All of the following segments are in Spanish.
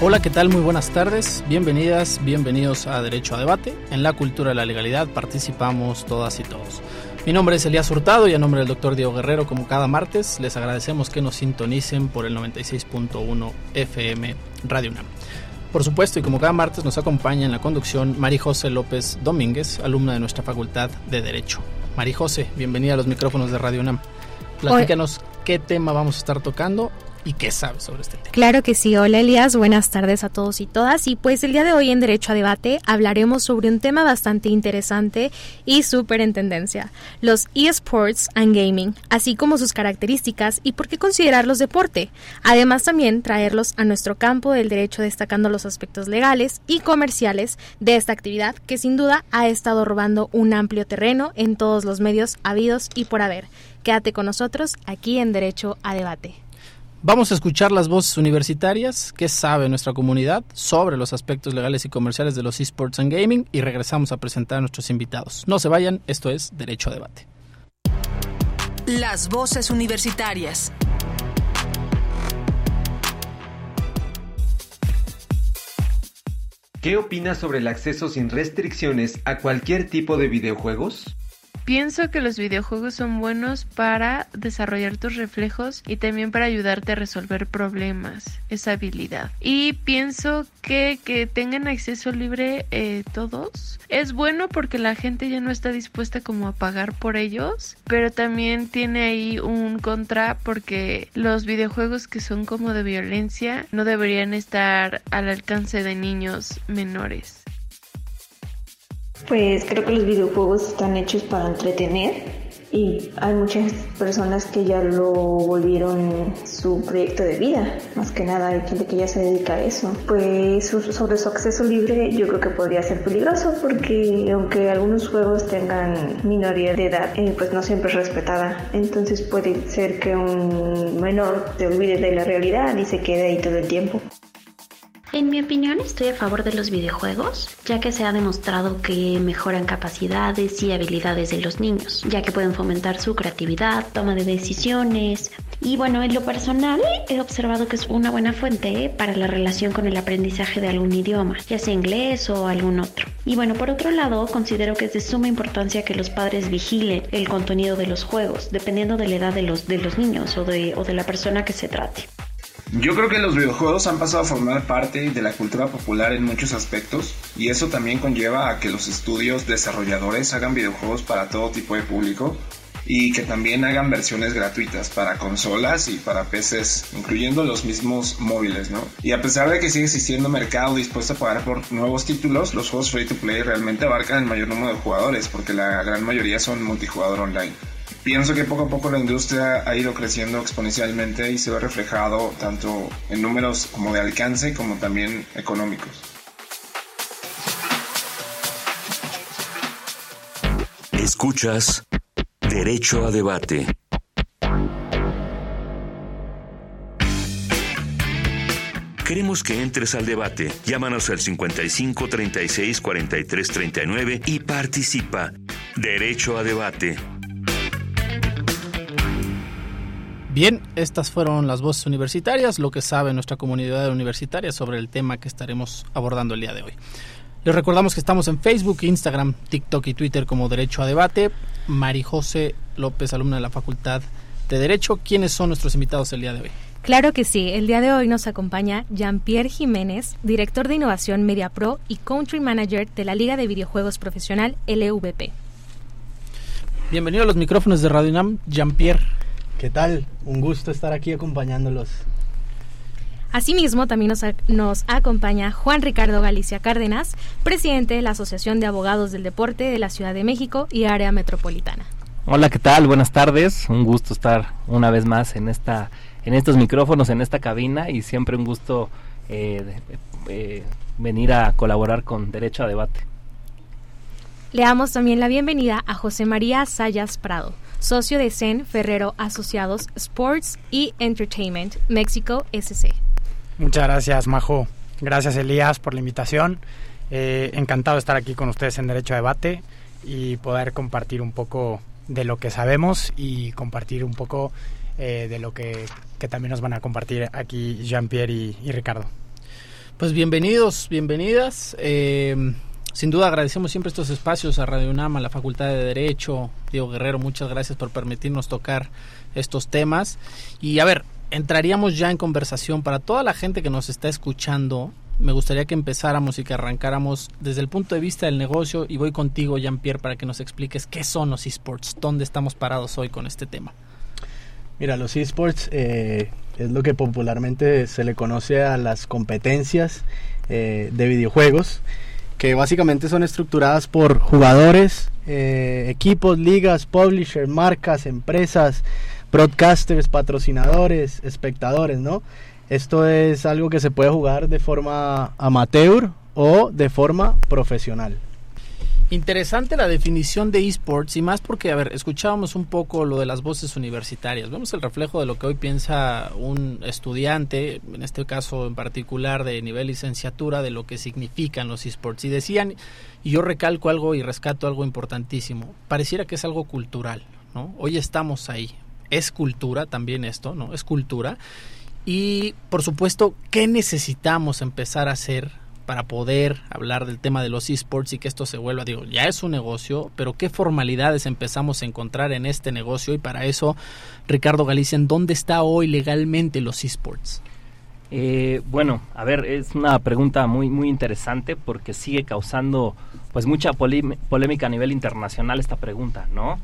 Hola, ¿qué tal? Muy buenas tardes. Bienvenidas, bienvenidos a Derecho a Debate. En la cultura de la legalidad participamos todas y todos. Mi nombre es Elías Hurtado y a nombre del doctor Diego Guerrero, como cada martes, les agradecemos que nos sintonicen por el 96.1 FM Radio UNAM. Por supuesto, y como cada martes nos acompaña en la conducción María José López Domínguez, alumna de nuestra Facultad de Derecho. María José, bienvenida a los micrófonos de Radio UNAM. Platícanos qué tema vamos a estar tocando y qué sabes sobre este tema. Claro que sí. Hola Elías, buenas tardes a todos y todas. Y pues el día de hoy en Derecho a Debate hablaremos sobre un tema bastante interesante y súper en tendencia, los eSports and Gaming, así como sus características y por qué considerarlos deporte. Además también traerlos a nuestro campo del derecho destacando los aspectos legales y comerciales de esta actividad que sin duda ha estado robando un amplio terreno en todos los medios habidos y por haber. Quédate con nosotros aquí en Derecho a Debate. Vamos a escuchar las voces universitarias, qué sabe nuestra comunidad sobre los aspectos legales y comerciales de los esports and gaming y regresamos a presentar a nuestros invitados. No se vayan, esto es Derecho a Debate. Las voces universitarias. ¿Qué opinas sobre el acceso sin restricciones a cualquier tipo de videojuegos? Pienso que los videojuegos son buenos para desarrollar tus reflejos y también para ayudarte a resolver problemas, esa habilidad. Y pienso que que tengan acceso libre eh, todos es bueno porque la gente ya no está dispuesta como a pagar por ellos, pero también tiene ahí un contra porque los videojuegos que son como de violencia no deberían estar al alcance de niños menores. Pues creo que los videojuegos están hechos para entretener y hay muchas personas que ya lo volvieron su proyecto de vida. Más que nada hay gente que ya se dedica a eso. Pues sobre su acceso libre yo creo que podría ser peligroso porque aunque algunos juegos tengan minoría de edad, eh, pues no siempre es respetada. Entonces puede ser que un menor se olvide de la realidad y se quede ahí todo el tiempo. En mi opinión estoy a favor de los videojuegos, ya que se ha demostrado que mejoran capacidades y habilidades de los niños, ya que pueden fomentar su creatividad, toma de decisiones. Y bueno, en lo personal he observado que es una buena fuente para la relación con el aprendizaje de algún idioma, ya sea inglés o algún otro. Y bueno, por otro lado, considero que es de suma importancia que los padres vigilen el contenido de los juegos, dependiendo de la edad de los, de los niños o de, o de la persona que se trate. Yo creo que los videojuegos han pasado a formar parte de la cultura popular en muchos aspectos y eso también conlleva a que los estudios desarrolladores hagan videojuegos para todo tipo de público y que también hagan versiones gratuitas para consolas y para PCs, incluyendo los mismos móviles, ¿no? Y a pesar de que sigue existiendo mercado dispuesto a pagar por nuevos títulos, los juegos free to play realmente abarcan el mayor número de jugadores porque la gran mayoría son multijugador online pienso que poco a poco la industria ha ido creciendo exponencialmente y se ve reflejado tanto en números como de alcance como también económicos. Escuchas Derecho a Debate. Queremos que entres al debate. Llámanos al 55 36 43 39 y participa. Derecho a Debate. Bien, estas fueron las voces universitarias, lo que sabe nuestra comunidad universitaria sobre el tema que estaremos abordando el día de hoy. Les recordamos que estamos en Facebook, Instagram, TikTok y Twitter como Derecho a Debate. Mari José López, alumna de la Facultad de Derecho. ¿Quiénes son nuestros invitados el día de hoy? Claro que sí, el día de hoy nos acompaña Jean-Pierre Jiménez, director de innovación Media Pro y Country Manager de la Liga de Videojuegos Profesional LVP. Bienvenido a los micrófonos de Radio Nam, Jean-Pierre. ¿Qué tal? Un gusto estar aquí acompañándolos. Asimismo, también nos, nos, acompaña Juan Ricardo Galicia Cárdenas, presidente de la Asociación de Abogados del Deporte de la Ciudad de México y área metropolitana. Hola, ¿qué tal? Buenas tardes. Un gusto estar una vez más en esta, en estos micrófonos, en esta cabina y siempre un gusto eh, eh, venir a colaborar con Derecho a Debate. Le damos también la bienvenida a José María Sayas Prado, socio de CEN Ferrero Asociados Sports y Entertainment México SC. Muchas gracias, Majo. Gracias, Elías, por la invitación. Eh, encantado de estar aquí con ustedes en Derecho a Debate y poder compartir un poco de lo que sabemos y compartir un poco eh, de lo que, que, también nos van a compartir aquí Jean-Pierre y, y, Ricardo. Pues bienvenidos, bienvenidas. Eh, sin duda agradecemos siempre estos espacios a Radio UNAM, la Facultad de Derecho. Diego Guerrero, muchas gracias por permitirnos tocar estos temas. Y a ver, entraríamos ya en conversación para toda la gente que nos está escuchando. Me gustaría que empezáramos y que arrancáramos desde el punto de vista del negocio y voy contigo, Jean-Pierre, para que nos expliques qué son los esports, dónde estamos parados hoy con este tema. Mira, los esports eh, es lo que popularmente se le conoce a las competencias eh, de videojuegos que básicamente son estructuradas por jugadores, eh, equipos, ligas, publishers, marcas, empresas, broadcasters, patrocinadores, espectadores, ¿no? Esto es algo que se puede jugar de forma amateur o de forma profesional. Interesante la definición de esports y más porque, a ver, escuchábamos un poco lo de las voces universitarias. Vemos el reflejo de lo que hoy piensa un estudiante, en este caso en particular de nivel licenciatura, de lo que significan los esports. Y decían, y yo recalco algo y rescato algo importantísimo, pareciera que es algo cultural, ¿no? Hoy estamos ahí. Es cultura también esto, ¿no? Es cultura. Y, por supuesto, ¿qué necesitamos empezar a hacer para poder hablar del tema de los esports y que esto se vuelva, digo, ya es un negocio, pero qué formalidades empezamos a encontrar en este negocio y para eso, Ricardo Galicia, ¿en dónde está hoy legalmente los esports? Eh, bueno, a ver, es una pregunta muy muy interesante porque sigue causando pues mucha polémica a nivel internacional esta pregunta, ¿no?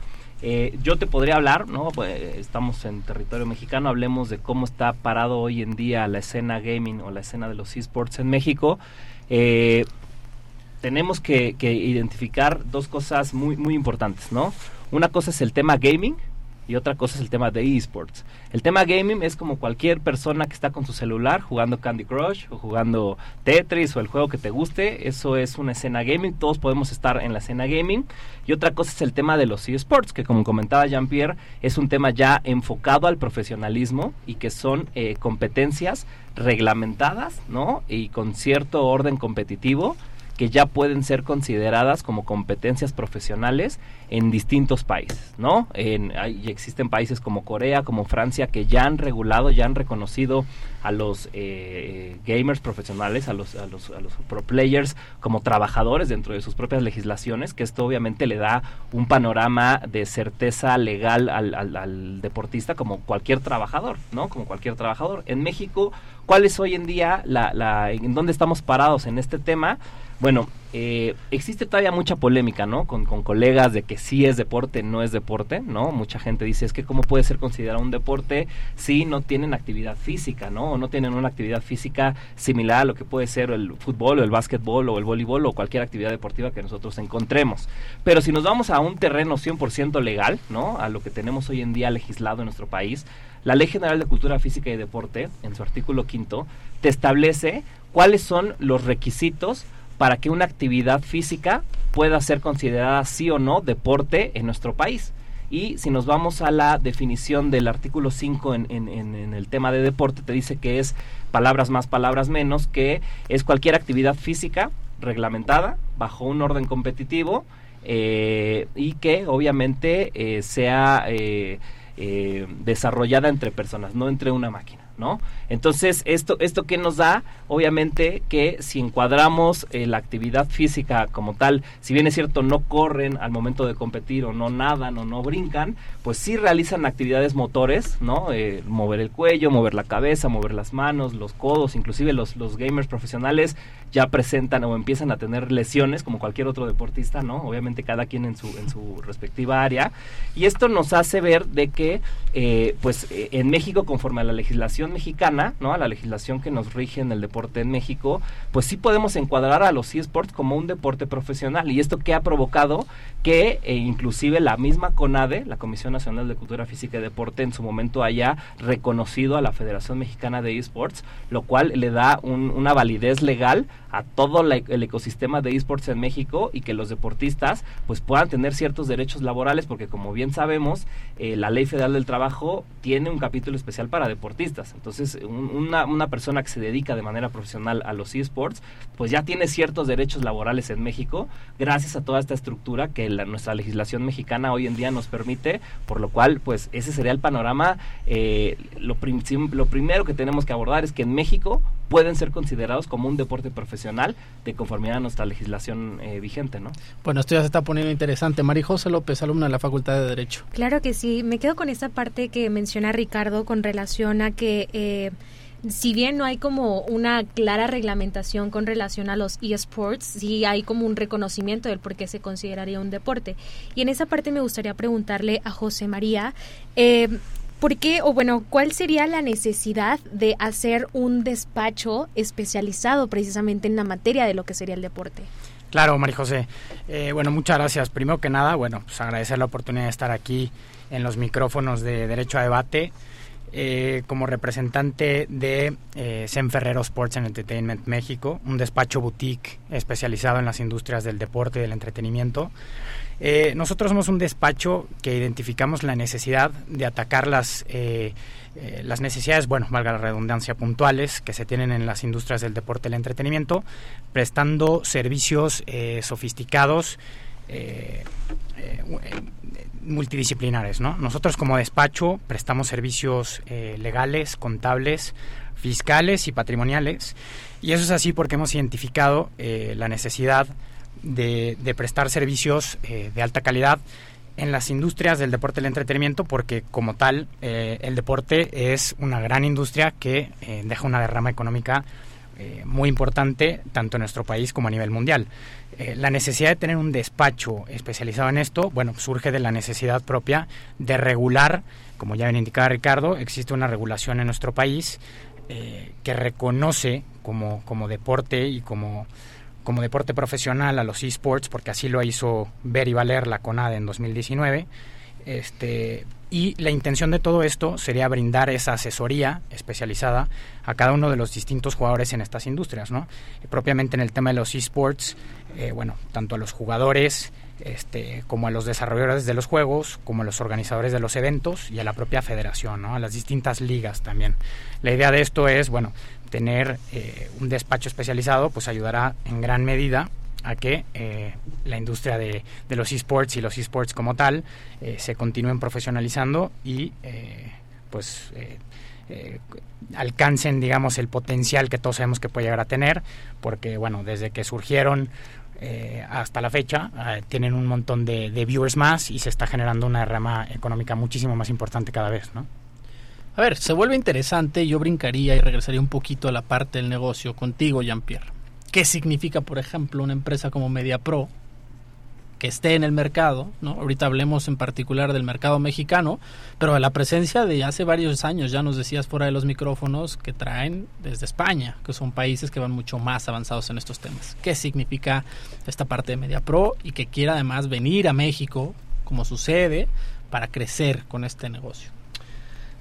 Eh, yo te podría hablar, ¿no? Pues, estamos en territorio mexicano, hablemos de cómo está parado hoy en día la escena gaming o la escena de los esports en México. Eh, tenemos que, que, identificar dos cosas muy, muy importantes, ¿no? Una cosa es el tema gaming y otra cosa es el tema de esports. El tema gaming es como cualquier persona que está con su celular jugando Candy Crush o jugando Tetris o el juego que te guste. Eso es una escena gaming. Todos podemos estar en la escena gaming. Y otra cosa es el tema de los esports, que como comentaba Jean-Pierre, es un tema ya enfocado al profesionalismo y que son eh, competencias reglamentadas, ¿no? Y con cierto orden competitivo que ya pueden ser consideradas como competencias profesionales en distintos países, ¿no? En, hay, existen países como Corea, como Francia, que ya han regulado, ya han reconocido a los eh, gamers profesionales, a los, a, los, a los pro players como trabajadores dentro de sus propias legislaciones, que esto obviamente le da un panorama de certeza legal al, al, al deportista como cualquier trabajador, ¿no? Como cualquier trabajador. En México, ¿cuál es hoy en día la, la en dónde estamos parados en este tema? Bueno, eh, existe todavía mucha polémica, ¿no? Con, con, colegas de que sí es deporte, no es deporte, ¿no? Mucha gente dice, es que cómo puede ser considerado un deporte si no tienen actividad física, ¿no? O no tienen una actividad física similar a lo que puede ser el fútbol o el básquetbol o el voleibol o cualquier actividad deportiva que nosotros encontremos. Pero si nos vamos a un terreno 100% legal, ¿no? A lo que tenemos hoy en día legislado en nuestro país, la Ley General de Cultura Física y Deporte, en su artículo quinto, te establece cuáles son los requisitos para que una actividad física pueda ser considerada sí o no deporte en nuestro país. Y si nos vamos a la definición del artículo 5 en, en, en, el tema de deporte, te dice que es palabras más, palabras menos, que es cualquier actividad física reglamentada bajo un orden competitivo eh, y que obviamente eh, sea eh, desarrollada entre personas, no entre una máquina. ¿no? Entonces, esto, esto que nos da, obviamente, que si encuadramos eh, la actividad física como tal, si bien es cierto, no corren al momento de competir o no nadan o no brincan, pues sí realizan actividades motores, ¿no? Eh, mover el cuello, mover la cabeza, mover las manos, los codos, inclusive los, los gamers profesionales ya presentan o empiezan a tener lesiones como cualquier otro deportista, ¿no? Obviamente cada quien en su, en su respectiva área. Y esto nos hace ver de que, eh, pues, en México, conforme a la legislación mexicana, ¿no? A la legislación que nos rige en el deporte en México, pues sí podemos encuadrar a los eSports como un deporte profesional. Y esto que ha provocado que eh, inclusive la misma CONADE, la Comisión Nacional de Cultura Física y Deporte, en su momento haya reconocido a la Federación Mexicana de eSports, lo cual le da una validez legal a todo el ecosistema de esports en México y que los deportistas pues puedan tener ciertos derechos laborales porque como bien sabemos eh, la ley federal del trabajo tiene un capítulo especial para deportistas entonces una, una, persona que se dedica de manera profesional a los esports pues ya tiene ciertos derechos laborales en México gracias a toda esta estructura que nuestra legislación mexicana hoy en día nos permite por lo cual pues ese sería el panorama eh, lo, lo primero que tenemos que abordar es que en México pueden ser considerados como un deporte profesional de conformidad a nuestra legislación eh, vigente, ¿no? Bueno, esto ya se está poniendo interesante. María José López, alumna de la Facultad de Derecho. Claro que sí. Me quedo con esa parte que menciona Ricardo con relación a que... Eh, si bien no hay como una clara reglamentación con relación a los eSports, sí hay como un reconocimiento del por qué se consideraría un deporte. Y en esa parte me gustaría preguntarle a José María, eh, ¿Por qué, o bueno, cuál sería la necesidad de hacer un despacho especializado precisamente en la materia de lo que sería el deporte? Claro, María José. Eh, bueno, muchas gracias. Primero que nada, bueno, pues agradecer la oportunidad de estar aquí en los micrófonos de Derecho a Debate. Eh, como representante de eh, Ferrero Sports and Entertainment México, un despacho boutique especializado en las industrias del deporte y del entretenimiento. Eh, nosotros somos un despacho que identificamos la necesidad de atacar las, eh, las necesidades, bueno, valga la redundancia, puntuales que se tienen en las industrias del deporte y el entretenimiento, prestando servicios sofisticados multidisciplinares. ¿no? Nosotros como despacho prestamos servicios legales, contables, fiscales y patrimoniales. Y eso es así porque hemos identificado la necesidad de, prestar servicios eh, de alta calidad en las industrias del deporte y el entretenimiento porque como tal eh, el deporte es una gran industria que eh, deja una derrama económica muy importante tanto en nuestro país como a nivel mundial. la necesidad de tener un despacho especializado en esto, bueno, surge de la necesidad propia de regular, como ya bien indicaba Ricardo, existe una regulación en nuestro país que reconoce como, como deporte y como como deporte profesional a los esports, porque así lo hizo ver y valer la CONADE en 2019. Este, y la intención de todo esto sería brindar esa asesoría especializada a cada uno de los distintos jugadores en estas industrias, ¿no? propiamente en el tema de los esports, eh, bueno, tanto a los jugadores, este, como a los desarrolladores de los juegos, como a los organizadores de los eventos y a la propia federación, ¿no? a las distintas ligas también. La idea de esto es, bueno, tener eh, un despacho especializado pues ayudará en gran medida a que eh, la industria de, los esports y los esports como tal eh, se continúen profesionalizando y pues alcancen digamos el potencial que todos sabemos que puede llegar a tener porque bueno desde que surgieron hasta la fecha tienen un montón de, de viewers más y se está generando una rama económica muchísimo más importante cada vez ¿no? A ver, se vuelve interesante, yo brincaría y regresaría un poquito a la parte del negocio contigo, Jean-Pierre. ¿Qué significa, por ejemplo, una empresa como MediaPro que esté en el mercado? ¿no? Ahorita hablemos en particular del mercado mexicano, pero la presencia de hace varios años, ya nos decías fuera de los micrófonos, que traen desde España, que son países que van mucho más avanzados en estos temas. ¿Qué significa esta parte de MediaPro y que quiera además venir a México, como sucede, para crecer con este negocio?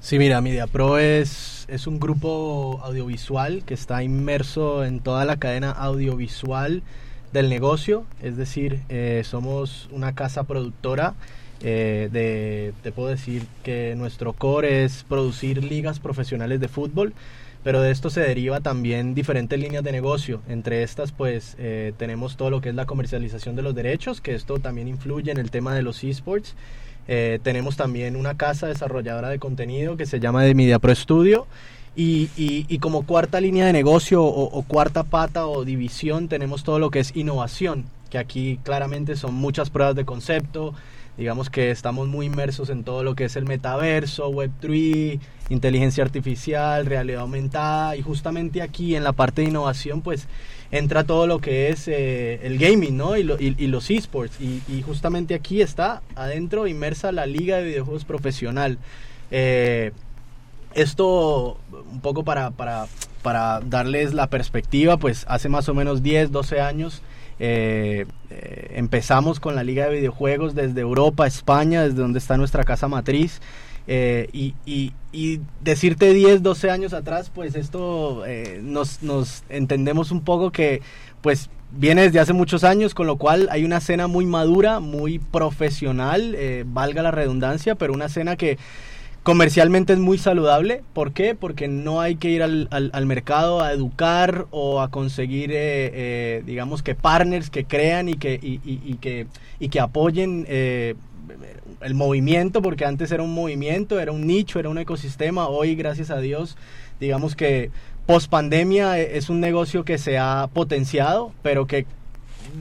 Sí, mira, MediaPro es, es un grupo audiovisual que está inmerso en toda la cadena audiovisual del negocio, es decir, eh, somos una casa productora. Eh, de, te puedo decir que nuestro core es producir ligas profesionales de fútbol, pero de esto se deriva también diferentes líneas de negocio. Entre estas, pues eh, tenemos todo lo que es la comercialización de los derechos, que esto también influye en el tema de los esports. Eh, tenemos también una casa desarrolladora de contenido que se llama de Media Pro Studio Y, y, como cuarta línea de negocio o, cuarta pata o división tenemos todo lo que es innovación, que aquí claramente son muchas pruebas de concepto, digamos que estamos muy inmersos en todo lo que es el metaverso, Web3, inteligencia artificial, realidad aumentada y justamente aquí en la parte de innovación pues entra todo lo que es eh, el gaming ¿no? y, y, los esports y, y, justamente aquí está adentro inmersa la liga de videojuegos profesional. Eh, esto, un poco para, para, para, darles la perspectiva, pues hace más o menos 10, 12 años eh, empezamos con la Liga de Videojuegos desde Europa, España, desde donde está nuestra casa matriz. Eh, y, y, decirte 10, 12 años atrás, pues esto nos, nos entendemos un poco que pues viene desde hace muchos años, con lo cual hay una escena muy madura, muy profesional, valga la redundancia, pero una escena que comercialmente es muy saludable. ¿Por qué? Porque no hay que ir al, al, mercado a educar o a conseguir, eh, eh, digamos que partners que crean y que, y, y, que, y que apoyen eh, el movimiento, porque antes era un movimiento, era un nicho, era un ecosistema. Hoy, gracias a Dios, digamos que post pandemia es un negocio que se ha potenciado, pero que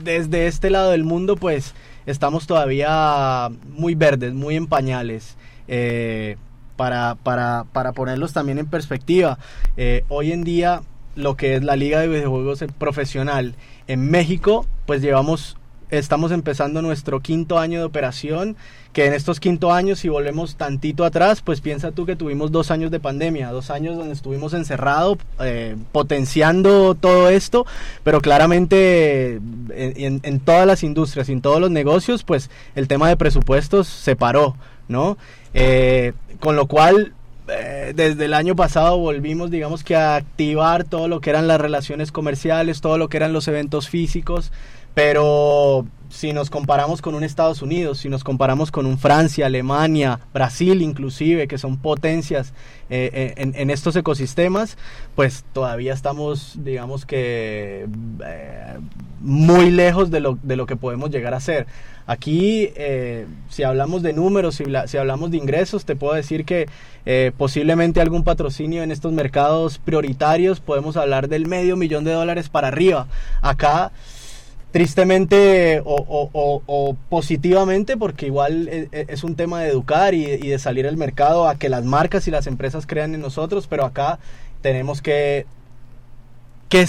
desde este lado del mundo, pues estamos todavía muy verdes, muy en pañales. Eh, para, para, para ponerlos también en perspectiva. Eh, hoy en día lo que es la liga de videojuegos profesional en México, pues llevamos, estamos empezando nuestro quinto año de operación, que en estos quinto años, si volvemos tantito atrás, pues piensa tú que tuvimos dos años de pandemia, dos años donde estuvimos encerrados, eh, potenciando todo esto, pero claramente en, en, todas las industrias, en todos los negocios, pues el tema de presupuestos se paró, ¿no? Eh, con lo cual, eh, desde el año pasado volvimos, digamos que a activar todo lo que eran las relaciones comerciales, todo lo que eran los eventos físicos, pero si nos comparamos con un Estados Unidos, si nos comparamos con un Francia, Alemania, Brasil inclusive, que son potencias eh, en, en, estos ecosistemas, pues todavía estamos, digamos que, muy lejos de lo, de lo que podemos llegar a ser. Aquí, eh, si hablamos de números, si, hablamos de ingresos, te puedo decir que eh, posiblemente algún patrocinio en estos mercados prioritarios, podemos hablar del medio millón de dólares para arriba. Acá, tristemente o, positivamente, porque igual e, e, es, un tema de educar y, de salir al mercado a que las marcas y las empresas crean en nosotros, pero acá tenemos que, que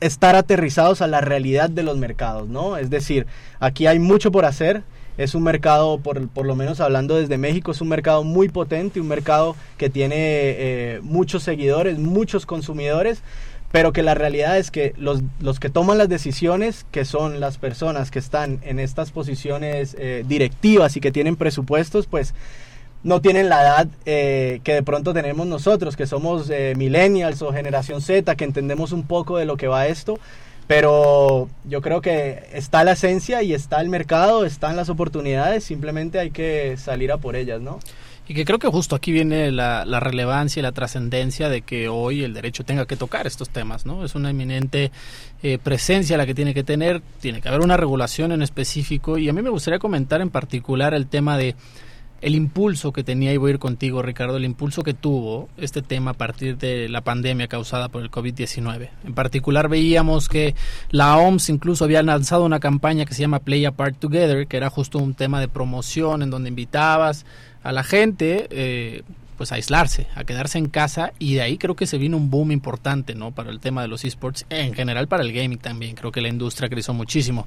estar aterrizados a la realidad de los mercados, ¿no? Es decir, aquí hay mucho por hacer, es un mercado, por, por, lo menos hablando desde México, es un mercado muy potente, un mercado que tiene eh, muchos seguidores, muchos consumidores, pero que la realidad es que los, los, que toman las decisiones, que son las personas que están en estas posiciones eh, directivas y que tienen presupuestos, pues no tienen la edad eh, que de pronto tenemos nosotros, que somos eh, millennials o generación Z, que entendemos un poco de lo que va esto. Pero yo creo que está la esencia y está el mercado, están las oportunidades, simplemente hay que salir a por ellas, ¿no? Y que creo que justo aquí viene la, relevancia y la trascendencia de que hoy el derecho tenga que tocar estos temas, ¿no? Es una eminente eh, presencia la que tiene que tener, tiene que haber una regulación en específico y a mí me gustaría comentar en particular el tema de el impulso que tenía, y voy a ir contigo Ricardo, el impulso que tuvo este tema a partir de la pandemia causada por el COVID-19. En particular veíamos que la OMS incluso había lanzado una campaña que se llama Play Apart Together, que era justo un tema de promoción en donde invitabas a la gente eh, pues a aislarse, a quedarse en casa y de ahí creo que se vino un boom importante, ¿no? Para el tema de los esports, en general para el gaming también, creo que la industria creció muchísimo.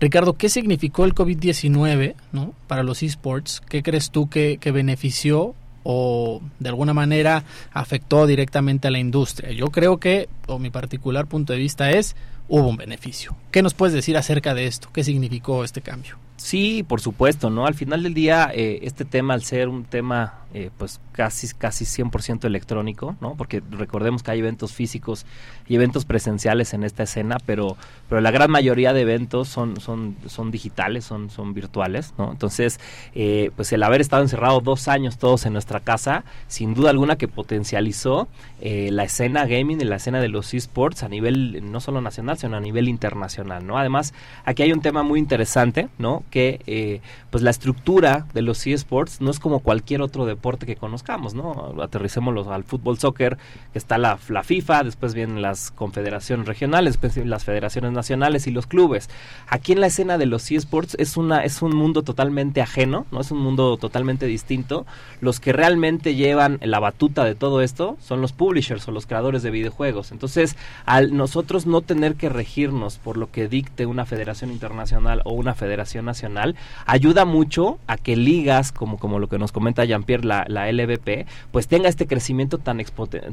Ricardo, ¿qué significó el COVID-19, ¿no? Para los esports, ¿qué crees tú que, que benefició o de alguna manera afectó directamente a la industria? Yo creo que, o mi particular punto de vista es, hubo un beneficio. ¿Qué nos puedes decir acerca de esto? ¿Qué significó este cambio? Sí, por supuesto, ¿no? Al final del día, eh, este tema, al ser un tema, eh, pues casi, casi 100% electrónico, ¿no? Porque recordemos que hay eventos físicos y eventos presenciales en esta escena, pero, pero la gran mayoría de eventos son, son, son digitales, son, son virtuales, ¿no? Entonces, eh, pues el haber estado encerrado dos años todos en nuestra casa, sin duda alguna que potencializó la escena gaming y la escena de los esports a nivel no solo nacional, nacional, sino a nivel internacional, ¿no? Además, aquí hay un tema muy interesante, ¿no? Que eh, pues la estructura de los eSports no es como cualquier otro deporte que conozcamos, ¿no? Aterricémoslo al fútbol, soccer, que está la, la FIFA, después vienen las confederaciones regionales, después las federaciones nacionales y los clubes. Aquí en la escena de los eSports es una es un mundo totalmente ajeno, ¿no? Es un mundo totalmente distinto. Los que realmente llevan la batuta de todo esto son los publishers o los creadores de videojuegos. Entonces, al nosotros no tener que regirnos por lo que dicte una federación internacional o una federación nacional, ayuda mucho a que ligas, como, como lo que nos comenta Jean-Pierre, la, LVP, pues tenga este crecimiento tan,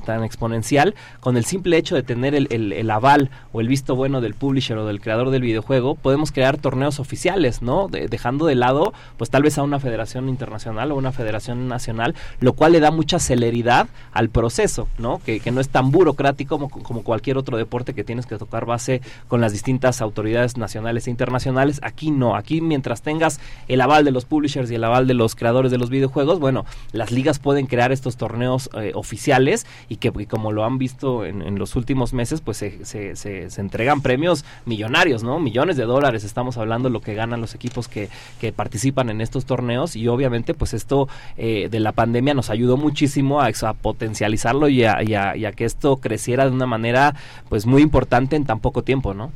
tan exponencial con el simple hecho de tener el, aval o el visto bueno del publisher o del creador del videojuego, podemos crear torneos oficiales, ¿no? dejando de lado, pues tal vez a una federación internacional o una federación nacional, lo cual le da mucha celeridad al proceso, ¿no? Que, no es tan burocrático como cualquier otro deporte que tienes que tocar base con las distintas autoridades nacionales e internacionales. Aquí no, aquí mientras tengas el aval de los publishers y el aval de los creadores de los videojuegos, bueno, las ligas pueden crear estos torneos eh, oficiales y que, como lo han visto en, los últimos meses, pues se, se, se, entregan premios millonarios, ¿no? Millones de dólares, estamos hablando de lo que ganan los equipos que, que participan en estos torneos y obviamente pues esto eh, de la pandemia nos ayudó muchísimo a, a potencializarlo y a, y, a, y a que esto creciera de una manera pues muy importante en tan poco tiempo, ¿no?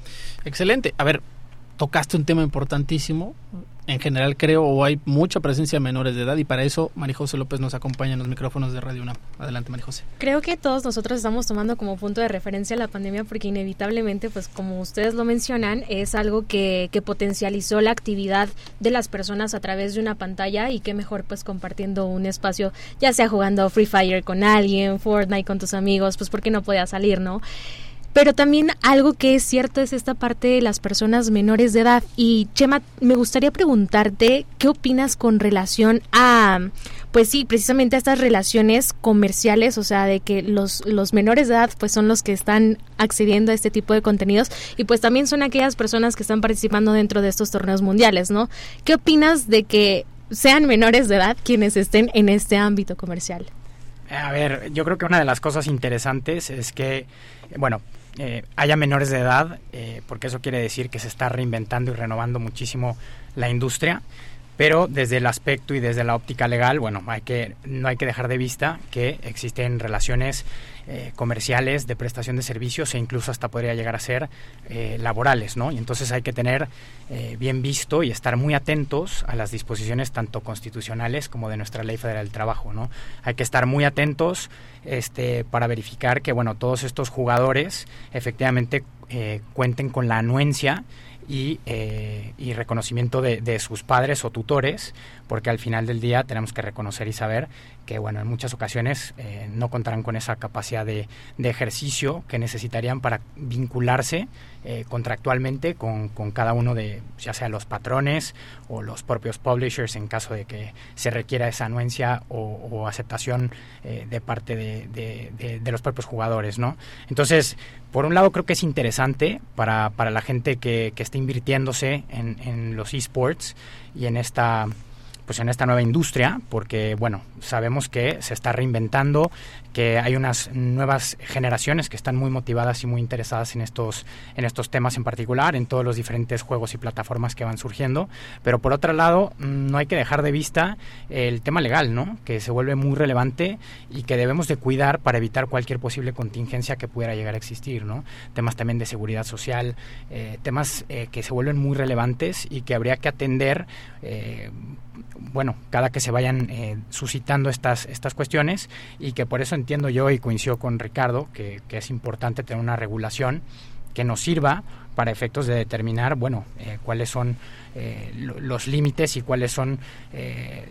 Excelente. A ver, tocaste un tema importantísimo en general creo o hay mucha presencia de menores de edad y para eso Marijose López nos acompaña en los micrófonos de Radio UNAM. Adelante Marijose. Creo que todos nosotros estamos tomando como punto de referencia la pandemia porque inevitablemente, pues como ustedes lo mencionan, es algo que, que potencializó la actividad de las personas a través de una pantalla y qué mejor pues compartiendo un espacio, ya sea jugando Free Fire con alguien, Fortnite con tus amigos, pues porque no podía salir, ¿no? Pero también algo que es cierto es esta parte de las personas menores de edad. Y Chema, me gustaría preguntarte qué opinas con relación a, pues sí, precisamente a estas relaciones comerciales, o sea, de que los, los menores de edad pues son los que están accediendo a este tipo de contenidos y pues también son aquellas personas que están participando dentro de estos torneos mundiales, ¿no? ¿Qué opinas de que sean menores de edad quienes estén en este ámbito comercial? A ver, yo creo que una de las cosas interesantes es que, bueno, eh, haya menores de edad, eh, porque eso quiere decir que se está reinventando y renovando muchísimo la industria, pero desde el aspecto y desde la óptica legal, bueno, hay que, no hay que dejar de vista que existen relaciones eh, comerciales de prestación de servicios e incluso hasta podría llegar a ser eh, laborales, ¿no? Y entonces hay que tener eh, bien visto y estar muy atentos a las disposiciones tanto constitucionales como de nuestra Ley Federal del Trabajo, ¿no? Hay que estar muy atentos este, para verificar que, bueno, todos estos jugadores efectivamente cuenten con la anuencia y, y reconocimiento de, de, sus padres o tutores, porque al final del día tenemos que reconocer y saber que bueno, en muchas ocasiones eh, no contarán con esa capacidad de, de, ejercicio que necesitarían para vincularse eh, contractualmente con, con, cada uno de, ya sea los patrones o los propios publishers en caso de que se requiera esa anuencia o, aceptación eh, de parte de, de, los propios jugadores, ¿no? Entonces, por un lado creo que es interesante para, para la gente que, que está invirtiéndose en, en los esports y en esta pues en esta nueva industria, porque bueno, sabemos que se está reinventando, que hay unas nuevas generaciones que están muy motivadas y muy interesadas en estos en estos temas en particular, en todos los diferentes juegos y plataformas que van surgiendo, pero por otro lado, mm, no hay que dejar de vista el tema legal, ¿no? Que se vuelve muy relevante y que debemos de cuidar para evitar cualquier posible contingencia que pudiera llegar a existir, ¿no? Temas también de seguridad social, eh, temas eh, que se vuelven muy relevantes y que habría que atender eh, bueno, cada que se vayan eh, suscitando estas, estas cuestiones y que por eso entiendo yo y coincido con Ricardo que, es importante tener una regulación que nos sirva para efectos de determinar, bueno, eh, cuáles son eh, los límites y cuáles son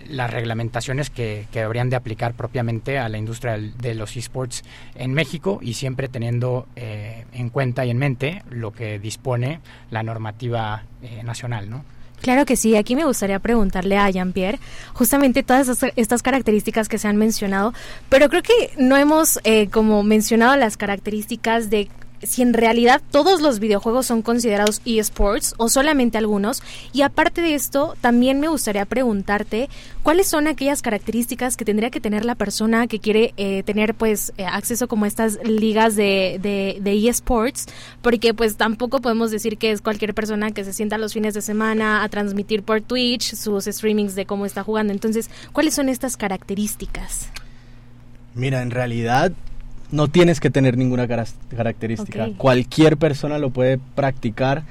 las reglamentaciones que, que, deberían de aplicar propiamente a la industria de los esports en México y siempre teniendo en cuenta y en mente lo que dispone la normativa nacional, ¿no? Claro que sí, aquí me gustaría preguntarle a Jean-Pierre justamente todas estas características que se han mencionado, pero creo que no hemos eh, como mencionado las características de si en realidad todos los videojuegos son considerados esports o solamente algunos. Y aparte de esto, también me gustaría preguntarte cuáles son aquellas características que tendría que tener la persona que quiere eh, tener pues eh, acceso como a estas ligas de, de, esports, porque pues tampoco podemos decir que es cualquier persona que se sienta los fines de semana a transmitir por Twitch sus streamings de cómo está jugando. Entonces, ¿cuáles son estas características? Mira, en realidad no tienes que tener ninguna característica. Cualquier persona lo puede practicar.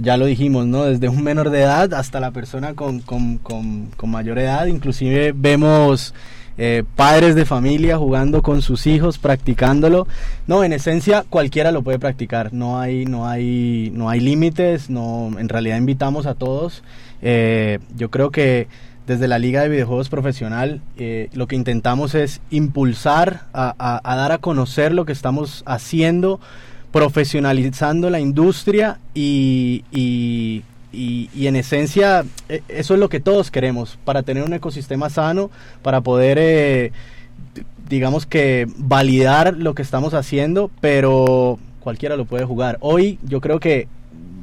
Ya lo dijimos, ¿no? Desde un menor de edad hasta la persona con, con, con, mayor edad. Inclusive vemos eh, padres de familia jugando con sus hijos, practicándolo. No, en esencia cualquiera lo puede practicar. No hay, no hay, no hay límites. No, en realidad invitamos a todos. Eh, yo creo que desde la Liga de Videojuegos Profesional, eh, lo que intentamos es impulsar, a, dar a conocer lo que estamos haciendo, profesionalizando la industria y, en esencia e, eso es lo que todos queremos, para tener un ecosistema sano, para poder, eh, digamos que, validar lo que estamos haciendo, pero cualquiera lo puede jugar. Hoy yo creo que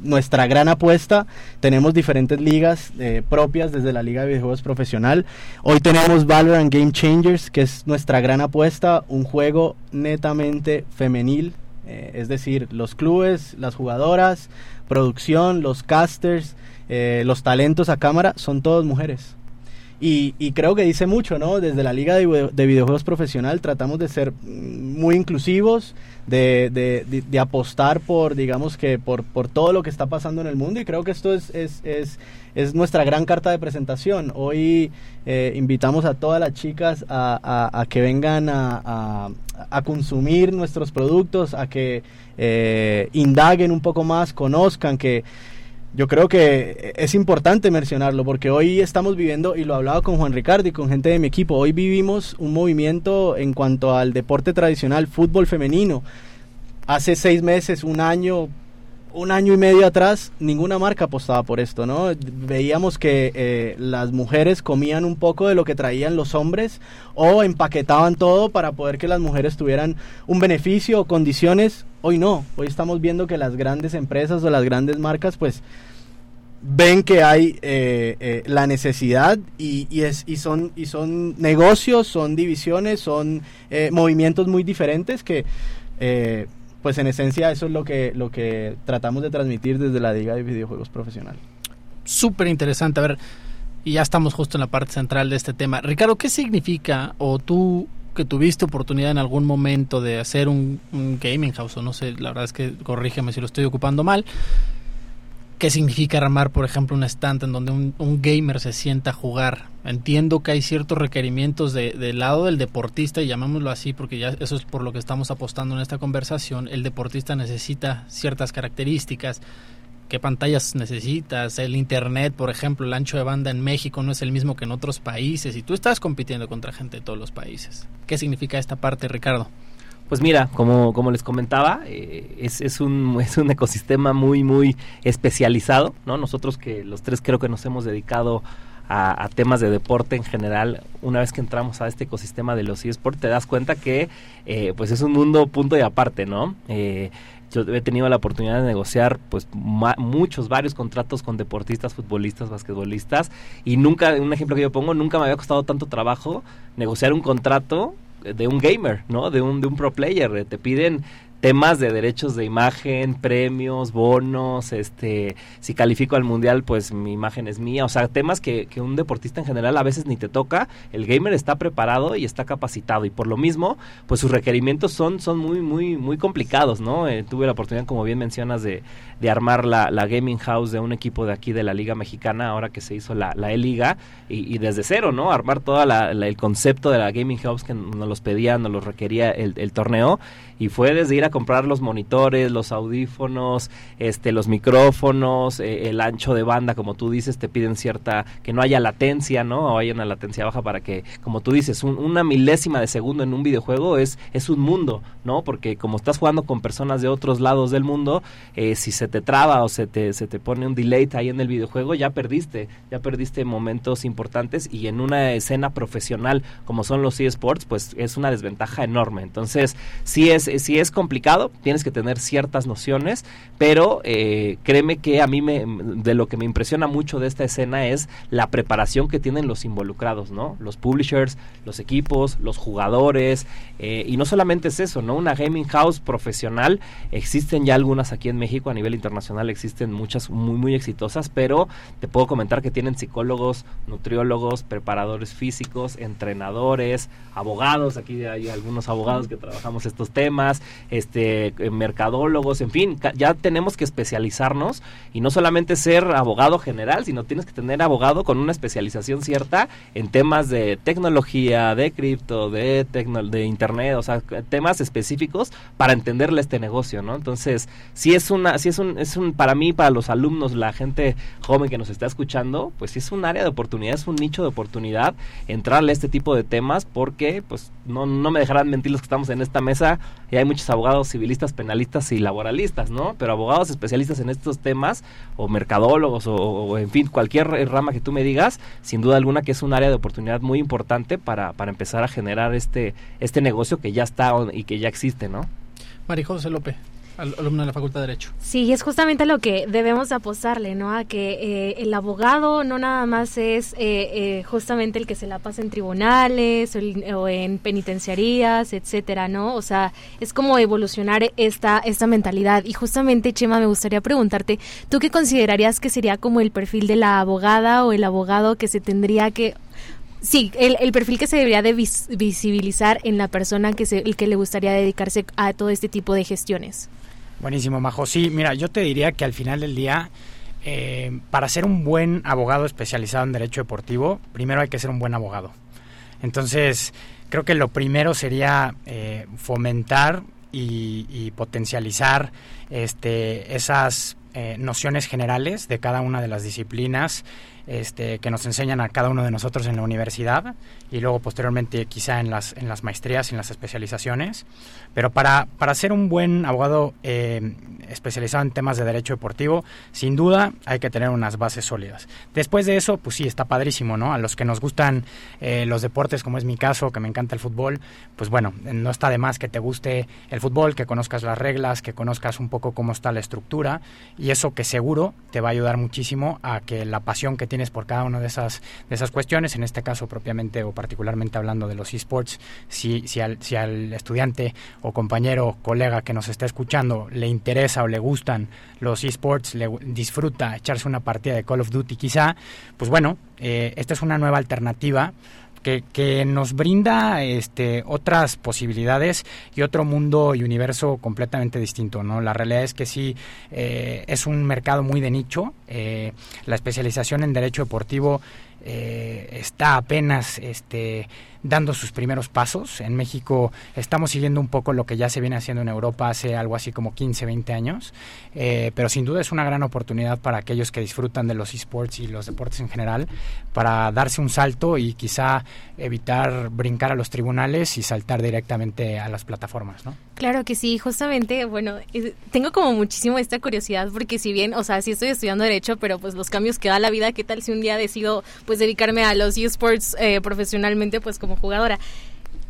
nuestra gran apuesta. Tenemos diferentes ligas eh, propias desde la Liga de Videojuegos Profesional. Hoy tenemos Valorant Game Changers, que es nuestra gran apuesta, un juego netamente femenil, eh, es decir, los clubes, las jugadoras, producción, los casters, eh, los talentos a cámara, son todos mujeres. Y, creo que dice mucho, ¿no? Desde la Liga de, Videojuegos Profesional tratamos de ser muy inclusivos, de, de, apostar por, digamos que, por, por todo lo que está pasando en el mundo y creo que esto es, es, es, es nuestra gran carta de presentación. Hoy eh, invitamos a todas las chicas a, a, que vengan a, a, consumir nuestros productos, a que eh, indaguen un poco más, conozcan que yo creo que es importante mencionarlo porque hoy estamos viviendo, y lo hablaba con Juan Ricardo y con gente de mi equipo, hoy vivimos un movimiento en cuanto al deporte tradicional, fútbol femenino. Hace seis meses, un año, un año y medio atrás, ninguna marca apostaba por esto, ¿no? Veíamos que eh, las mujeres comían un poco de lo que traían los hombres o empaquetaban todo para poder que las mujeres tuvieran un beneficio o condiciones Hoy no, hoy estamos viendo que las grandes empresas o las grandes marcas pues ven que hay eh, eh, la necesidad y, son, negocios, son divisiones, son movimientos muy diferentes que pues en esencia eso es lo que, lo que tratamos de transmitir desde la Liga de Videojuegos Profesional. Súper interesante, a ver, y ya estamos justo en la parte central de este tema. Ricardo, ¿qué significa o tú que tuviste oportunidad en algún momento de hacer un, gaming house, o no sé, la verdad es que corrígeme si lo estoy ocupando mal. ¿Qué significa armar, por ejemplo, un stand en donde un, gamer se sienta a jugar? Entiendo que hay ciertos requerimientos de, del lado del deportista, y llamémoslo así, porque ya eso es por lo que estamos apostando en esta conversación. El deportista necesita ciertas características qué pantallas necesitas, el internet, por ejemplo, el ancho de banda en México no es el mismo que en otros países y tú estás compitiendo contra gente de todos los países. ¿Qué significa esta parte, Ricardo? Pues mira, como, como les comentaba, eh, es, es, un, es un ecosistema muy, muy especializado, ¿no? Nosotros que los tres creo que nos hemos dedicado a, temas de deporte en general, una vez que entramos a este ecosistema de los eSports, te das cuenta que eh, pues es un mundo punto y aparte, ¿no? Eh, yo he tenido la oportunidad de negociar pues muchos, varios contratos con deportistas, futbolistas, basquetbolistas y nunca, un ejemplo que yo pongo, nunca me había costado tanto trabajo negociar un contrato de un gamer, ¿no? De un, de un pro player. Te piden temas de derechos de imagen, premios, bonos, este, si califico al mundial, pues mi imagen es mía, o sea, temas que, que, un deportista en general a veces ni te toca, el gamer está preparado y está capacitado. Y por lo mismo, pues sus requerimientos son, son muy, muy, muy complicados, ¿no? Eh, tuve la oportunidad, como bien mencionas, de, de armar la, la, gaming house de un equipo de aquí de la Liga Mexicana, ahora que se hizo la, la E-Liga, y, desde cero, ¿no? Armar todo el concepto de la gaming house que nos los pedía, nos lo requería el torneo, y fue desde ir a comprar los monitores, los audífonos, este, los micrófonos, eh, el ancho de banda, como tú dices, te piden cierta, que no haya latencia, ¿no? O haya una latencia baja para que, como tú dices, una milésima de segundo en un videojuego es, es un mundo, ¿no? Porque como estás jugando con personas de otros lados del mundo, eh, si se te traba o se te, se te pone un delay ahí en el videojuego, ya perdiste, ya perdiste momentos importantes y en una escena profesional como son los eSports, pues es una desventaja enorme. Entonces, sí es, sí es complicado complicado, tienes que tener ciertas nociones, pero eh, créeme que a mí me, de lo que me impresiona mucho de esta escena es la preparación que tienen los involucrados, ¿no? Los publishers, los equipos, los jugadores, eh, y no solamente es eso, ¿no? Una gaming house profesional, existen ya algunas aquí en México, a nivel internacional existen muchas muy, muy exitosas, pero te puedo comentar que tienen psicólogos, nutriólogos, preparadores físicos, entrenadores, abogados, aquí hay algunos abogados que trabajamos estos temas, este, eh, mercadólogos, en fin, ya tenemos que especializarnos y no solamente ser abogado general, sino tienes que tener abogado con una especialización cierta en temas de tecnología, de cripto, de, de internet, o sea, temas específicos para entenderle este negocio, ¿no? Entonces, si es una, si es un, es un, para mí, para los alumnos, la gente joven que nos está escuchando, pues es un área de oportunidad, es un nicho de oportunidad entrarle a este tipo de temas porque, pues, no, no me dejarán mentir los que estamos en esta mesa y hay muchos abogados civilistas, penalistas y laboralistas, ¿no? Pero abogados especialistas en estos temas o mercadólogos o, en fin, cualquier rama que tú me digas, sin duda alguna que es un área de oportunidad muy importante para, para empezar a generar este, este negocio que ya está y que ya existe, ¿no? María José López alumno de la Facultad de Derecho. Sí, es justamente lo que debemos apostarle, ¿no? A que eh, el abogado no nada más es eh, eh, justamente el que se la pasa en tribunales o, en penitenciarías, etcétera, ¿no? O sea, es como evolucionar esta, esta mentalidad. Y justamente, Chema, me gustaría preguntarte, ¿tú qué considerarías que sería como el perfil de la abogada o el abogado que se tendría que Sí, el, perfil que se debería de visibilizar en la persona que, se, el que le gustaría dedicarse a todo este tipo de gestiones. Buenísimo, Majo. Sí, mira, yo te diría que al final del día, eh, para ser un buen abogado especializado en derecho deportivo, primero hay que ser un buen abogado. Entonces, creo que lo primero sería eh, fomentar y, potencializar este, esas eh, nociones generales de cada una de las disciplinas este, que nos enseñan a cada uno de nosotros en la universidad y luego posteriormente quizá en las, en las maestrías en las especializaciones. Pero para, para ser un buen abogado eh, especializado en temas de derecho deportivo, sin duda hay que tener unas bases sólidas. Después de eso, pues sí, está padrísimo, ¿no? A los que nos gustan eh, los deportes, como es mi caso, que me encanta el fútbol, pues bueno, no está de más que te guste el fútbol, que conozcas las reglas, que conozcas un poco cómo está la estructura y eso que seguro te va a ayudar muchísimo a que la pasión que tienes por cada una de esas, de esas cuestiones, en este caso propiamente o particularmente hablando de los esports, si, si, al, si al estudiante o compañero o colega que nos está escuchando le interesa o le gustan los esports, le disfruta echarse una partida de Call of Duty quizá, pues bueno, eh, esta es una nueva alternativa que, que, nos brinda este, otras posibilidades y otro mundo y universo completamente distinto. ¿no? La realidad es que sí, eh, es un mercado muy de nicho. Eh, la especialización en derecho deportivo eh, está apenas este, dando sus primeros pasos. En México estamos siguiendo un poco lo que ya se viene haciendo en Europa hace algo así como 15, 20 años, eh, pero sin duda es una gran oportunidad para aquellos que disfrutan de los esports y los deportes en general, para darse un salto y quizá evitar brincar a los tribunales y saltar directamente a las plataformas, ¿no? Claro que sí, justamente, bueno, tengo como muchísimo esta curiosidad porque si bien, o sea, sí estoy estudiando derecho, pero pues los cambios que da la vida, ¿qué tal si un día decido pues dedicarme a los esports eh, profesionalmente pues como jugadora?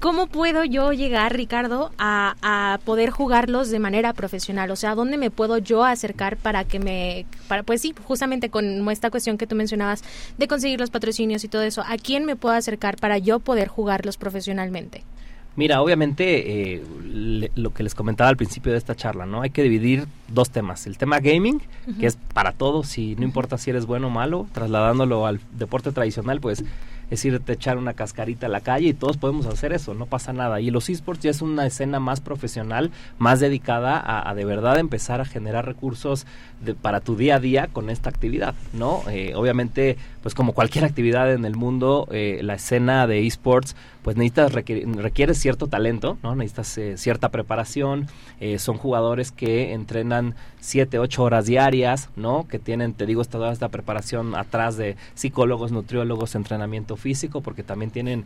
¿Cómo puedo yo llegar, Ricardo, a, a, poder jugarlos de manera profesional? O sea, ¿dónde me puedo yo acercar para que me, para, pues sí, justamente con esta cuestión que tú mencionabas de conseguir los patrocinios y todo eso, ¿a quién me puedo acercar para yo poder jugarlos profesionalmente? Mira, obviamente eh, lo que les comentaba al principio de esta charla, ¿no? Hay que dividir dos temas. El tema gaming, que es para todos, y no importa si eres bueno o malo, trasladándolo al deporte tradicional, pues es irte a echar una cascarita a la calle y todos podemos hacer eso, no pasa nada. Y los esports ya es una escena más profesional, más dedicada a, de verdad empezar a generar recursos para tu día a día con esta actividad, ¿no? Eh, obviamente, pues como cualquier actividad en el mundo, eh, la escena de esports pues necesitas requiere, cierto talento, ¿no? Necesitas eh, cierta preparación, eh, son jugadores que entrenan 7, 8 horas diarias, ¿no? Que tienen, te digo, toda esta preparación atrás de psicólogos, nutriólogos, entrenamiento físico, porque también tienen,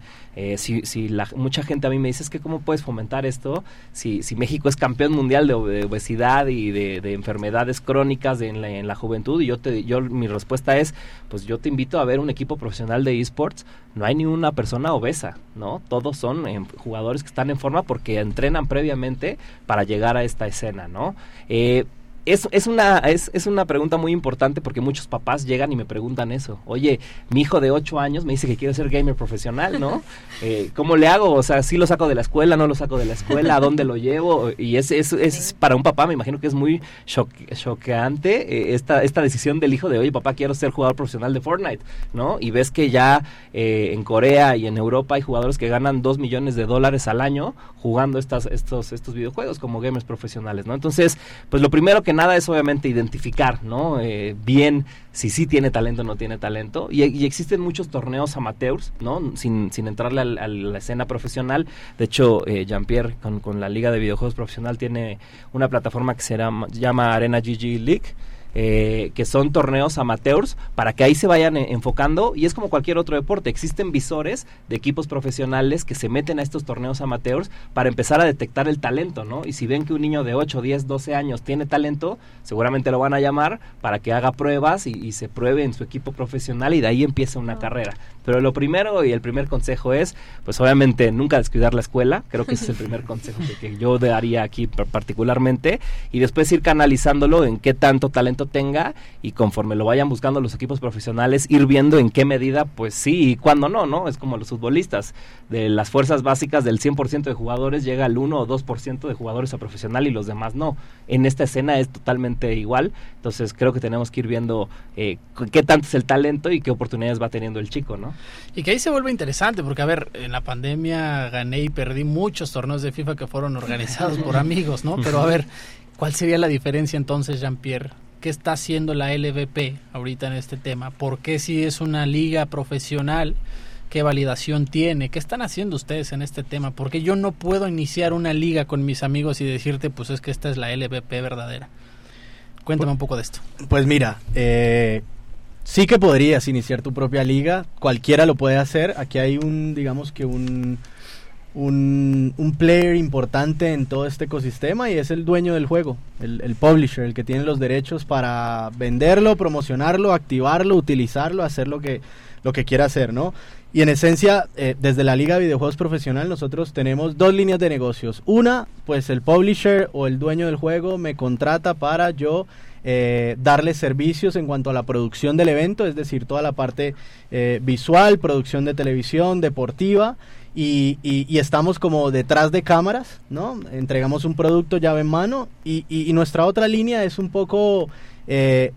si, si la, mucha gente a mí me dice, es que cómo puedes fomentar esto si, si México es campeón mundial de, obesidad y de, enfermedades crónicas en, la, en la juventud, y yo, te, yo mi respuesta es, pues yo te invito a ver un equipo profesional de esports, no hay ni una persona obesa, ¿no? Todos son em, jugadores que están en forma porque entrenan previamente para llegar a esta escena, ¿no? Eh, es, es, una, es, es, una pregunta muy importante porque muchos papás llegan y me preguntan eso. Oye, mi hijo de 8 años me dice que quiere ser gamer profesional, ¿no? Eh, ¿Cómo le hago? O sea, si lo saco de la escuela, no lo saco de la escuela, ¿a dónde lo llevo? Y es, es, es para un papá, me imagino que es muy choqueante eh, esta, esta decisión del hijo de, oye, papá, quiero ser jugador profesional de Fortnite, ¿no? Y ves que ya eh, en Corea y en Europa hay jugadores que ganan 2 millones de dólares al año jugando estas, estos, estos videojuegos como gamers profesionales, ¿no? Entonces, pues lo primero que nada es obviamente identificar, ¿no? Eh, bien si sí tiene talento o no tiene talento. Y, existen muchos torneos amateurs, ¿no? Sin, sin entrarle a la escena profesional. De hecho, eh, Jean-Pierre con, con, la Liga de Videojuegos Profesional tiene una plataforma que se llama Arena GG League eh, que son torneos amateurs, para que ahí se vayan eh, enfocando. Y es como cualquier otro deporte, existen visores de equipos profesionales que se meten a estos torneos amateurs para empezar a detectar el talento, ¿no? Y si ven que un niño de 8, 10, 12 años tiene talento, seguramente lo van a llamar para que haga pruebas y, se pruebe en su equipo profesional y de ahí empieza una carrera. Pero lo primero y el primer consejo es, pues obviamente nunca descuidar la escuela, creo que ese es el primer consejo que, que yo daría aquí particularmente, y después ir canalizándolo en qué tanto talento tenga y conforme lo vayan buscando los equipos profesionales, ir viendo en qué medida, pues sí y cuándo no, ¿no? Es como los futbolistas. De las fuerzas básicas del 100% de jugadores llega al 1 o 2% de jugadores a profesional y los demás no. En esta escena es totalmente igual, entonces creo que tenemos que ir viendo eh, qué tanto es el talento y qué oportunidades va teniendo el chico, ¿no? Y que ahí se vuelve interesante, porque a ver, en la pandemia gané y perdí muchos torneos de FIFA que fueron organizados por amigos, ¿no? Pero a ver, ¿cuál sería la diferencia entonces, Jean-Pierre, qué está haciendo la LVP ahorita en este tema, por qué si es una liga profesional, qué validación tiene, qué están haciendo ustedes en este tema, porque yo no puedo iniciar una liga con mis amigos y decirte, pues es que esta es la LVP verdadera. Cuéntame un poco de esto. Pues mira, eh, sí que podrías iniciar tu propia liga, cualquiera lo puede hacer, aquí hay un, digamos que un un, player importante en todo este ecosistema y es el dueño del juego, el, publisher, el que tiene los derechos para venderlo, promocionarlo, activarlo, utilizarlo, hacer lo que, lo que quiera hacer, ¿no? Y en esencia, eh, desde la Liga de Videojuegos Profesional, nosotros tenemos dos líneas de negocios. Una, pues el publisher o el dueño del juego me contrata para yo eh, darle servicios en cuanto a la producción del evento, es decir, toda la parte eh, visual, producción de televisión, deportiva y, estamos como detrás de cámaras, ¿no? Entregamos un producto llave en mano y, nuestra otra línea es un poco eh,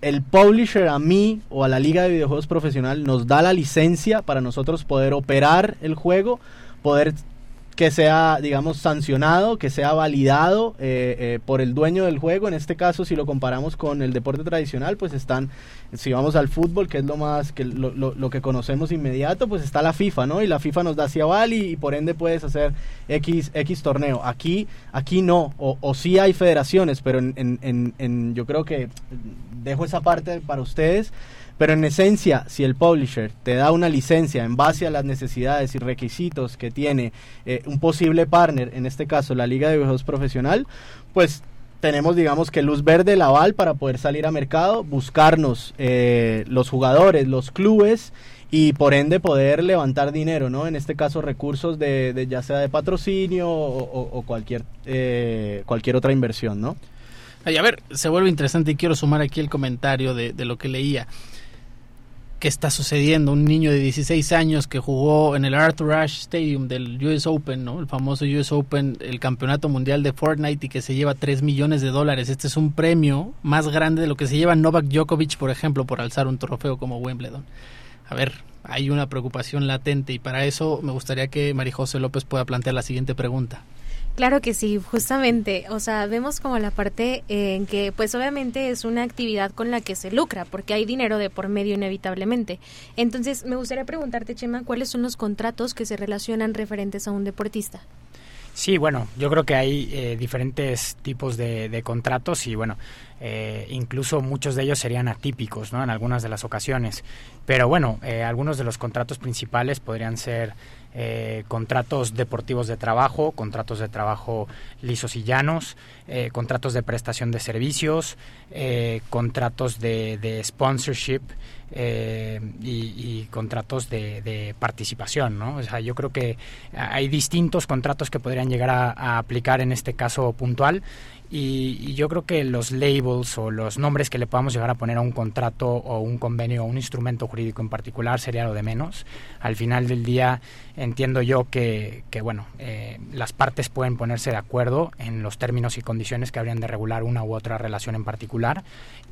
el publisher a mí o a la liga de videojuegos profesional nos da la licencia para nosotros poder operar el juego, poder que sea, digamos, sancionado, que sea validado eh, eh, por el dueño del juego. En este caso, si lo comparamos con el deporte tradicional, pues están, si vamos al fútbol, que es lo más, que lo, lo, que conocemos inmediato, pues está la FIFA, ¿no? Y la FIFA nos da si aval y, por ende puedes hacer X, X torneo. Aquí, aquí no, o, o sí hay federaciones, pero en, en, en, yo creo que dejo esa parte para ustedes. Pero en esencia, si el publisher te da una licencia en base a las necesidades y requisitos que tiene eh, un posible partner, en este caso la Liga de Videojuegos Profesional, pues tenemos, digamos, que luz verde, el aval para poder salir a mercado, buscarnos eh, los jugadores, los clubes y por ende poder levantar dinero, ¿no? En este caso recursos de, ya sea de patrocinio o, cualquier, eh, cualquier otra inversión, ¿no? a ver, se vuelve interesante y quiero sumar aquí el comentario de, de lo que leía qué está sucediendo. Un niño de 16 años que jugó en el Arthur Ashe Stadium del US Open, ¿no? el famoso US Open, el campeonato mundial de Fortnite y que se lleva 3 millones de dólares. Este es un premio más grande de lo que se lleva Novak Djokovic, por ejemplo, por alzar un trofeo como Wimbledon. A ver, hay una preocupación latente y para eso me gustaría que María José López pueda plantear la siguiente pregunta. Claro que sí, justamente, o sea, vemos como la parte en que pues obviamente es una actividad con la que se lucra, porque hay dinero de por medio inevitablemente. Entonces, me gustaría preguntarte, Chema, ¿cuáles son los contratos que se relacionan referentes a un deportista? Sí, bueno, yo creo que hay eh, diferentes tipos de, contratos y bueno, eh, incluso muchos de ellos serían atípicos, ¿no? En algunas de las ocasiones. Pero bueno, eh, algunos de los contratos principales podrían ser contratos deportivos de trabajo, contratos de trabajo lisos y llanos, contratos de prestación de servicios, contratos de, de sponsorship, eh, y, contratos de, participación, ¿no? O sea, yo creo que hay distintos contratos que podrían llegar a, aplicar en este caso puntual y, yo creo que los labels o los nombres que le podamos llegar a poner a un contrato o un convenio o un instrumento jurídico en particular sería lo de menos. Al final del día entiendo yo que, que bueno, eh, las partes pueden ponerse de acuerdo en los términos y condiciones que habrían de regular una u otra relación en particular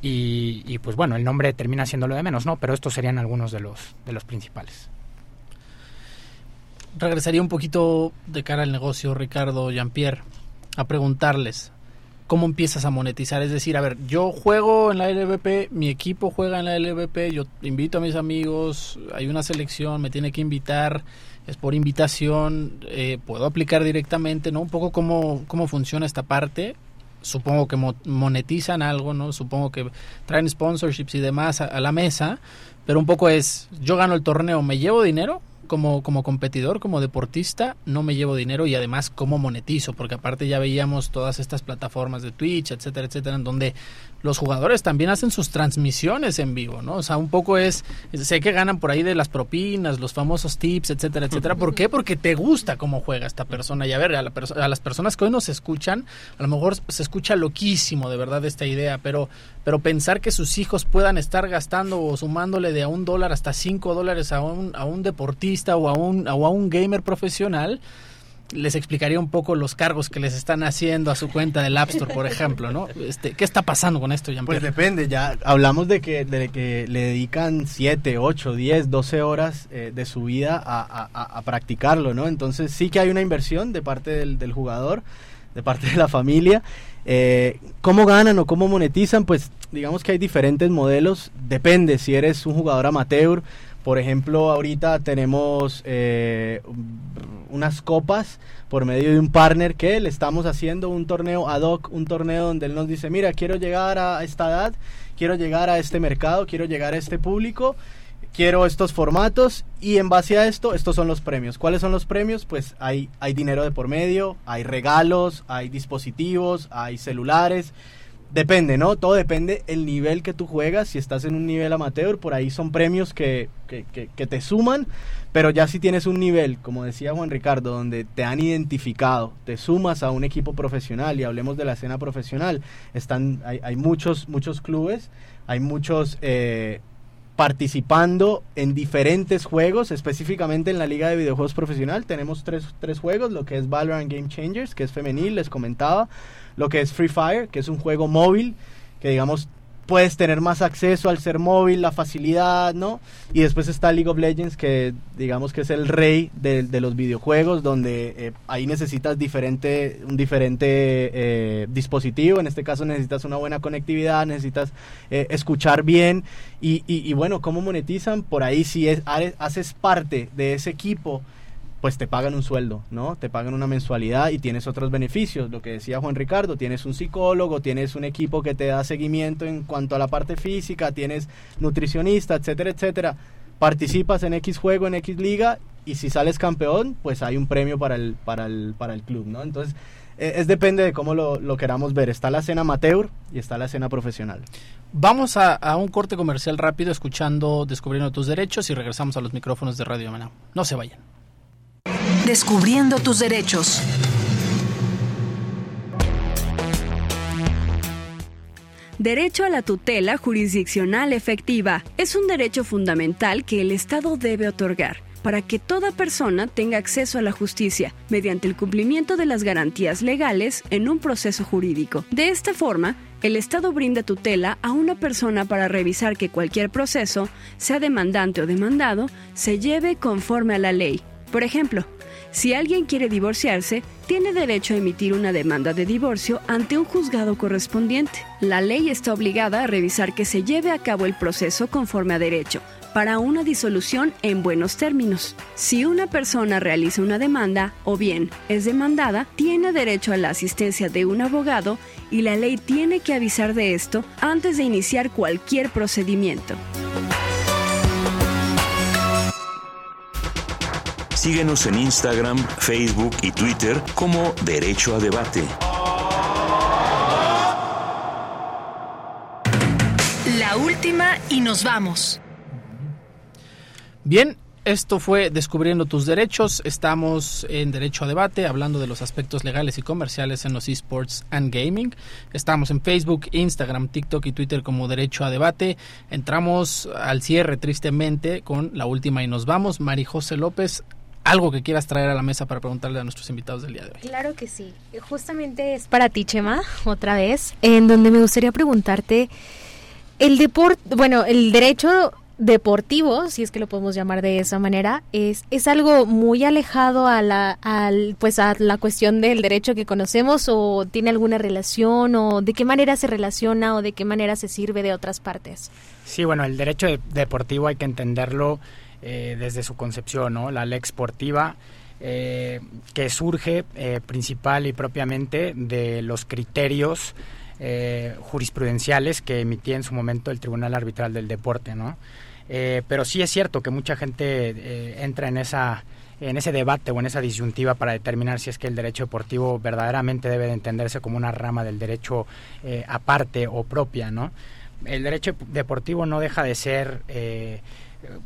y, y pues bueno, el nombre termina siendo lo de menos, ¿no? Pero estos serían algunos de los, de los principales regresaría un poquito de cara al negocio, Ricardo, Jean-Pierre, a preguntarles, cómo empiezas a monetizar. Es decir, a ver, yo juego en la LVP, mi equipo juega en la LVP, yo invito a mis amigos, hay una selección, me tiene que invitar, es por invitación, eh, puedo aplicar directamente, ¿no? Un poco cómo, cómo funciona esta parte. Supongo que monetizan algo, ¿no? Supongo que traen sponsorships y demás a la mesa, pero un poco es, yo gano el torneo, ¿me llevo dinero? Como, como competidor, como deportista, no me llevo dinero y además cómo monetizo, porque aparte ya veíamos todas estas plataformas de Twitch, etcétera, etcétera, en donde los jugadores también hacen sus transmisiones en vivo, ¿no? O sea, un poco es, sé que ganan por ahí de las propinas, los famosos tips, etcétera, etcétera. ¿Por qué? Porque te gusta cómo juega esta persona. Y a ver, a, a las personas que hoy nos escuchan, a lo mejor se escucha loquísimo de verdad esta idea, pero, pero pensar que sus hijos puedan estar gastando o sumándole de a un dólar hasta cinco dólares a un, a un deportista o a un, o a un gamer profesional, les explicaría un poco los cargos que les están haciendo a su cuenta del App Store, por ejemplo, ¿no? Este, ¿Qué está pasando con esto, Jean Pues depende, ya hablamos de que, de que le dedican 7, 8, 10, 12 horas eh, de su vida a, practicarlo, ¿no? Entonces sí que hay una inversión de parte del, jugador, de parte de la familia. Eh, ¿Cómo ganan o cómo monetizan? Pues digamos que hay diferentes modelos, depende si eres un jugador amateur, por ejemplo, ahorita tenemos eh, unas copas por medio de un partner que le estamos haciendo un torneo ad hoc, un torneo donde él nos dice, mira, quiero llegar a esta edad, quiero llegar a este mercado, quiero llegar a este público, quiero estos formatos y en base a esto, estos son los premios. ¿Cuáles son los premios? Pues hay, hay dinero de por medio, hay regalos, hay dispositivos, hay celulares. Depende, ¿no? Todo depende el nivel que tú juegas. Si estás en un nivel amateur, por ahí son premios que, que, que, te suman. Pero ya si tienes un nivel, como decía Juan Ricardo, donde te han identificado, te sumas a un equipo profesional y hablemos de la escena profesional, están, hay, hay muchos, muchos clubes, hay muchos eh, participando en diferentes juegos, específicamente en la Liga de Videojuegos Profesional. Tenemos tres, tres juegos, lo que es Valorant Game Changers, que es femenil, les comentaba lo que es Free Fire, que es un juego móvil, que digamos puedes tener más acceso al ser móvil, la facilidad, ¿no? Y después está League of Legends, que digamos que es el rey de, los videojuegos, donde eh, ahí necesitas diferente, un diferente eh, dispositivo, en este caso necesitas una buena conectividad, necesitas eh, escuchar bien, y, y, bueno, ¿cómo monetizan? Por ahí si es, haces parte de ese equipo, pues te pagan un sueldo, ¿no? Te pagan una mensualidad y tienes otros beneficios. Lo que decía Juan Ricardo, tienes un psicólogo, tienes un equipo que te da seguimiento en cuanto a la parte física, tienes nutricionista, etcétera, etcétera. Participas en X juego, en X liga y si sales campeón, pues hay un premio para el, para el, para el club, ¿no? Entonces, e, es depende de cómo lo, queramos ver. Está la escena amateur y está la escena profesional. Vamos a, un corte comercial rápido escuchando Descubriendo tus derechos y regresamos a los micrófonos de Radio Manao. No se vayan. Descubriendo tus derechos. Derecho a la tutela jurisdiccional efectiva es un derecho fundamental que el Estado debe otorgar para que toda persona tenga acceso a la justicia mediante el cumplimiento de las garantías legales en un proceso jurídico. De esta forma, el Estado brinda tutela a una persona para revisar que cualquier proceso, sea demandante o demandado, se lleve conforme a la ley. Por ejemplo, si alguien quiere divorciarse, tiene derecho a emitir una demanda de divorcio ante un juzgado correspondiente. La ley está obligada a revisar que se lleve a cabo el proceso conforme a derecho, para una disolución en buenos términos. Si una persona realiza una demanda o bien es demandada, tiene derecho a la asistencia de un abogado y la ley tiene que avisar de esto antes de iniciar cualquier procedimiento. Síguenos en Instagram, Facebook y Twitter como Derecho a Debate. La última y nos vamos. Bien, esto fue Descubriendo tus derechos. Estamos en Derecho a Debate, hablando de los aspectos legales y comerciales en los esports and gaming. Estamos en Facebook, Instagram, TikTok y Twitter como Derecho a Debate. Entramos al cierre, tristemente, con la última y nos vamos. Mari José López, algo que quieras traer a la mesa para preguntarle a nuestros invitados del día de hoy. Claro que sí. Justamente es para ti, Chema, otra vez, en donde me gustaría preguntarte el deporte, bueno, el derecho deportivo, si es que lo podemos llamar de esa manera, es, es algo muy alejado a la, al, pues a la cuestión del derecho que conocemos o tiene alguna relación o de qué manera se relaciona o de qué manera se sirve de otras partes. Sí, bueno, el derecho deportivo hay que entenderlo eh, desde su concepción, ¿no? La ley esportiva eh, que surge eh, principal y propiamente de los criterios jurisprudenciales que emitía en su momento el Tribunal Arbitral del Deporte, ¿no? pero sí es cierto que mucha gente entra en esa en ese debate o en esa disyuntiva para determinar si es que el derecho deportivo verdaderamente debe de entenderse como una rama del derecho aparte o propia, ¿no? El derecho deportivo no deja de ser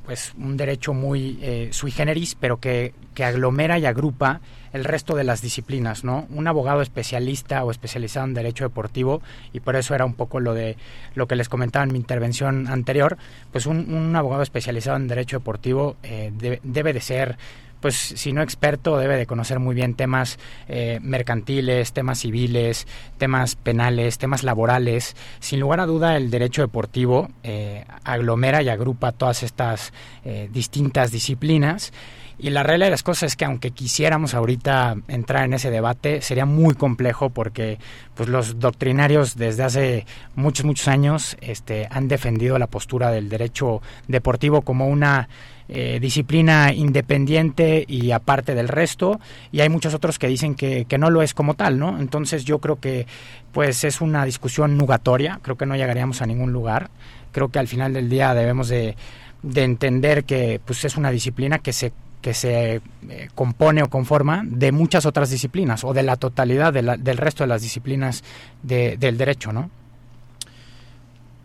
pues un derecho muy eh, sui generis, pero que, que, aglomera y agrupa el resto de las disciplinas, ¿no? Un abogado especialista o especializado en derecho deportivo, y por eso era un poco lo de lo que les comentaba en mi intervención anterior, pues un, abogado especializado en derecho deportivo eh, debe de ser pues si no experto, debe de conocer muy bien temas eh, mercantiles, temas civiles, temas penales, temas laborales. Sin lugar a duda, el derecho deportivo eh, aglomera y agrupa todas estas eh, distintas disciplinas. Y la realidad de las cosas es que aunque quisiéramos ahorita entrar en ese debate, sería muy complejo porque pues los doctrinarios desde hace muchos, muchos años este, han defendido la postura del derecho deportivo como una eh, disciplina independiente y aparte del resto y hay muchos otros que dicen que, que, no lo es como tal, ¿no? Entonces yo creo que pues es una discusión nugatoria, creo que no llegaríamos a ningún lugar, creo que al final del día debemos de, de entender que pues es una disciplina que se que se eh, compone o conforma de muchas otras disciplinas o de la totalidad de la, del resto de las disciplinas de, del derecho, ¿no?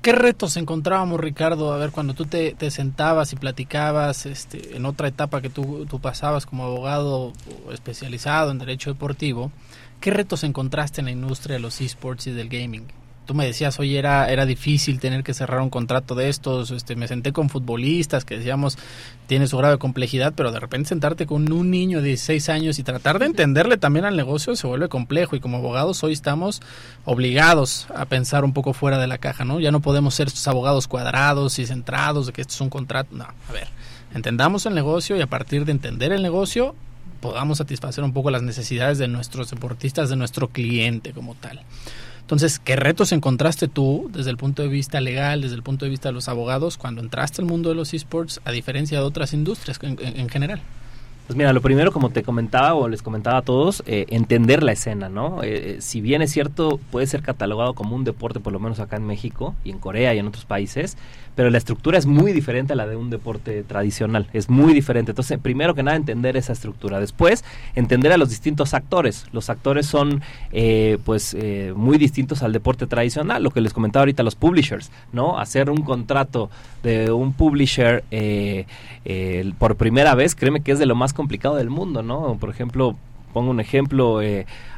¿Qué retos encontrábamos, Ricardo? A ver, cuando tú te, sentabas y platicabas este, en otra etapa que tú, tú pasabas como abogado especializado en derecho deportivo, ¿qué retos encontraste en la industria de los esports y del gaming? Tú me decías, oye, era, era difícil tener que cerrar un contrato de estos, este, me senté con futbolistas que decíamos, tiene su grado de complejidad, pero de repente sentarte con un niño de 16 años y tratar de entenderle también al negocio se vuelve complejo y como abogados hoy estamos obligados a pensar un poco fuera de la caja, ¿no? Ya no podemos ser estos abogados cuadrados y centrados de que esto es un contrato, no, a ver, entendamos el negocio y a partir de entender el negocio podamos satisfacer un poco las necesidades de nuestros deportistas, de nuestro cliente como tal. Entonces, ¿qué retos encontraste tú desde el punto de vista legal, desde el punto de vista de los abogados, cuando entraste al mundo de los esports, a diferencia de otras industrias en, general? Pues mira, lo primero, como te comentaba o les comentaba a todos, eh, entender la escena, ¿no? Eh, eh, si bien es cierto, puede ser catalogado como un deporte, por lo menos acá en México y en Corea y en otros países, pero la estructura es muy diferente a la de un deporte tradicional, es muy diferente. Entonces, primero que nada, entender esa estructura. Después, entender a los distintos actores. Los actores son, eh, pues, muy distintos al deporte tradicional, lo que les comentaba ahorita, los publishers, ¿no? Hacer un contrato de un publisher por primera vez, créeme que es de lo más complicado del mundo, ¿no? Por ejemplo, pongo un ejemplo,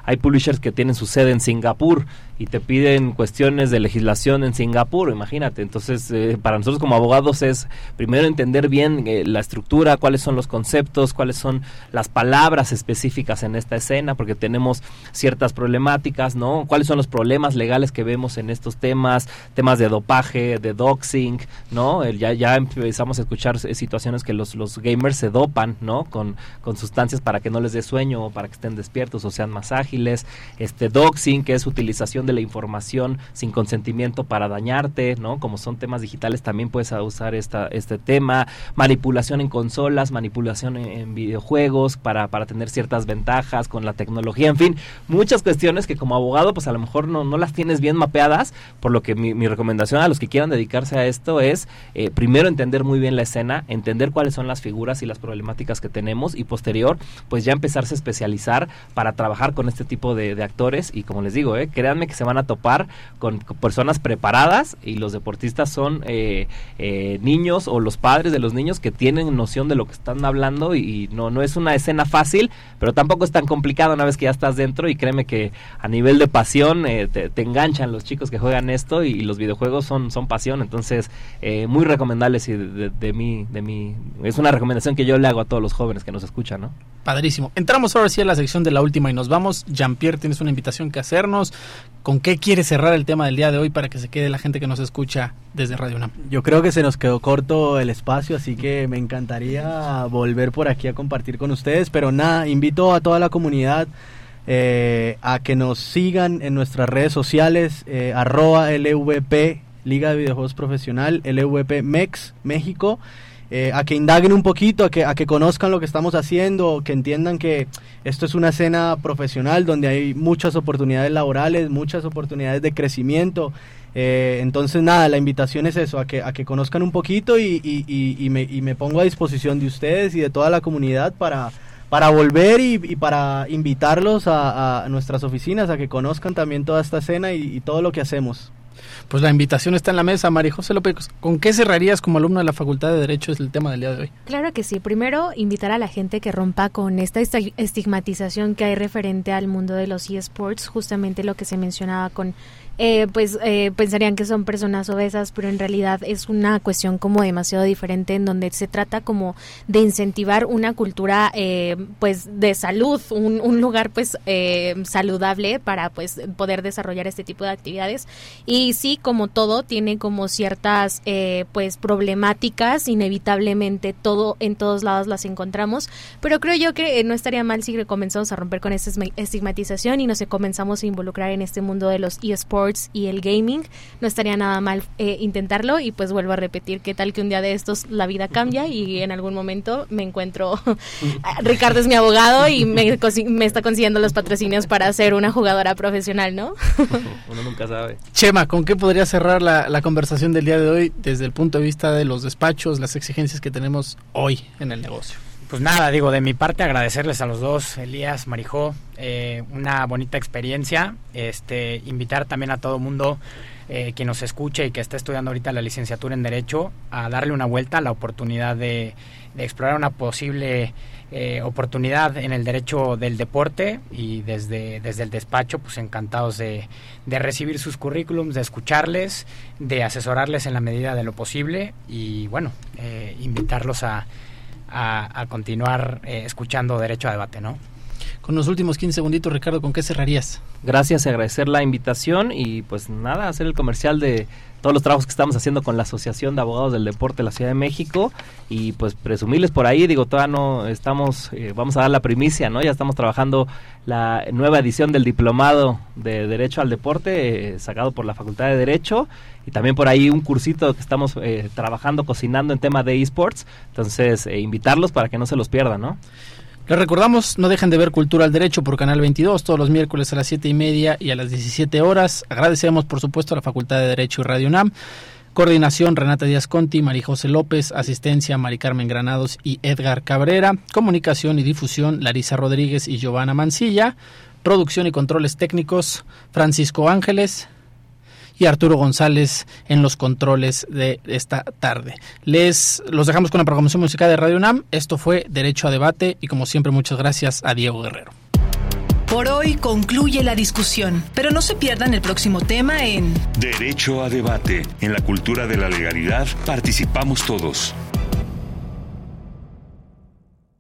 hay publishers que tienen su sede en Singapur y te piden cuestiones de legislación en Singapur, imagínate. Entonces, eh, para nosotros como abogados es primero entender bien eh, la estructura, cuáles son los conceptos, cuáles son las palabras específicas en esta escena, porque tenemos ciertas problemáticas, ¿no? ¿Cuáles son los problemas legales que vemos en estos temas, temas de dopaje, de doxing, ¿no? ya, ya empezamos a escuchar situaciones que los, los gamers se dopan, ¿no? Con, con sustancias para que no les dé sueño o para que estén despiertos o sean más ágiles, este doxing, que es utilización de la información sin consentimiento para dañarte, ¿no? Como son temas digitales también puedes usar esta, este tema, manipulación en consolas, manipulación en, videojuegos para, para tener ciertas ventajas con la tecnología, en fin, muchas cuestiones que como abogado pues a lo mejor no, no las tienes bien mapeadas, por lo que mi, recomendación a los que quieran dedicarse a esto es eh, primero entender muy bien la escena, entender cuáles son las figuras y las problemáticas que tenemos y posterior pues ya empezarse a especializar para trabajar con este tipo de, actores y como les digo, eh, créanme que se van a topar con, personas preparadas y los deportistas son eh, eh, niños o los padres de los niños que tienen noción de lo que están hablando y, no, no es una escena fácil, pero tampoco es tan complicado una vez que ya estás dentro y créeme que a nivel de pasión te, enganchan los chicos que juegan esto y, los videojuegos son, son pasión, entonces muy recomendables y de, de, mí, de mí, es una recomendación que yo le hago a todos los jóvenes que nos escuchan, ¿no? Padrísimo. Entramos ahora sí a la sección de la última y nos vamos. Jean-Pierre, tienes una invitación que hacernos. ¿Con qué quieres cerrar el tema del día de hoy para que se quede la gente que nos escucha desde Radio UNAM? Yo creo que se nos quedó corto el espacio, así que me encantaría volver por aquí a compartir con ustedes, pero nada, invito a toda la comunidad eh, a que nos sigan en nuestras redes sociales, eh, arroba LVP, Liga de Videojuegos Profesional, LVP MEX, México. Eh, a que indaguen un poquito, a que, a que conozcan lo que estamos haciendo, que entiendan que esto es una escena profesional donde hay muchas oportunidades laborales, muchas oportunidades de crecimiento. Eh, entonces, nada, la invitación es eso, a que, a que conozcan un poquito y, y, me, y me pongo a disposición de ustedes y de toda la comunidad para, para volver y, para invitarlos a, a, nuestras oficinas, a que conozcan también toda esta escena y todo lo que hacemos. Pues la invitación está en la mesa, María José López. ¿Con qué cerrarías como alumno de la Facultad de Derecho? Es el tema del día de hoy. Claro que sí. Primero, invitar a la gente que rompa con esta estigmatización que hay referente al mundo de los eSports, justamente lo que se mencionaba con eh, pues eh, pensarían que son personas obesas, pero en realidad es una cuestión como demasiado diferente en donde se trata como de incentivar una cultura eh, pues de salud, un, un lugar pues saludable para pues poder desarrollar este tipo de actividades. Y sí como todo tiene como ciertas pues problemáticas. Inevitablemente todo en todos lados las encontramos, pero creo yo que no estaría mal si comenzamos a romper con esta estigmatización y nos comenzamos a involucrar en este mundo de los eSports y el gaming, no estaría nada mal eh, intentarlo y pues vuelvo a repetir, qué tal que un día de estos la vida cambia y en algún momento me encuentro, Ricardo es mi abogado y me, me está consiguiendo los patrocinios para ser una jugadora profesional, ¿no? Uno nunca sabe. Chema, ¿con qué podría cerrar la, la conversación del día de hoy desde el punto de vista de los despachos, las exigencias que tenemos hoy en el negocio? Pues nada, digo, de mi parte agradecerles a los dos, Elías, Marijó, eh, una bonita experiencia, este, invitar también a todo mundo eh, quien nos escuche y que esté estudiando ahorita la licenciatura en Derecho a darle una vuelta a la oportunidad de, explorar una posible eh, oportunidad en el derecho del deporte y desde, desde el despacho pues encantados de, de recibir sus currículums, de escucharles, de asesorarles en la medida de lo posible y bueno, invitarlos a a, continuar eh, escuchando Derecho a Debate, ¿no? Con los últimos 15 segunditos, Ricardo, ¿con qué cerrarías? Gracias agradecer la invitación y pues nada, hacer el comercial de todos los trabajos que estamos haciendo con la Asociación de Abogados del Deporte de la Ciudad de México y pues presumirles por ahí, digo, todavía no estamos, eh, vamos a dar la primicia, ¿no? Ya estamos trabajando la nueva edición del Diplomado de Derecho al Deporte, eh, sacado por la Facultad de Derecho y también por ahí un cursito que estamos eh, trabajando, cocinando en tema de esports, entonces invitarlos para que no se los pierdan, ¿no? Les recordamos, no dejen de ver Cultura al Derecho por Canal 22 todos los miércoles a las 7 y media y a las 17 horas. Agradecemos, por supuesto, a la Facultad de Derecho y Radio UNAM. Coordinación Renata Díaz Conti, María José López, asistencia Mari Carmen Granados y Edgar Cabrera, comunicación y difusión Larisa Rodríguez y Giovanna Mancilla, producción y controles técnicos Francisco Ángeles, y Arturo González en los controles de esta tarde. Les los dejamos con la programación musical de Radio UNAM. Esto fue Derecho a Debate y como siempre muchas gracias a Diego Guerrero. Por hoy concluye la discusión, pero no se pierdan el próximo tema en Derecho a Debate. En la cultura de la legalidad participamos todos.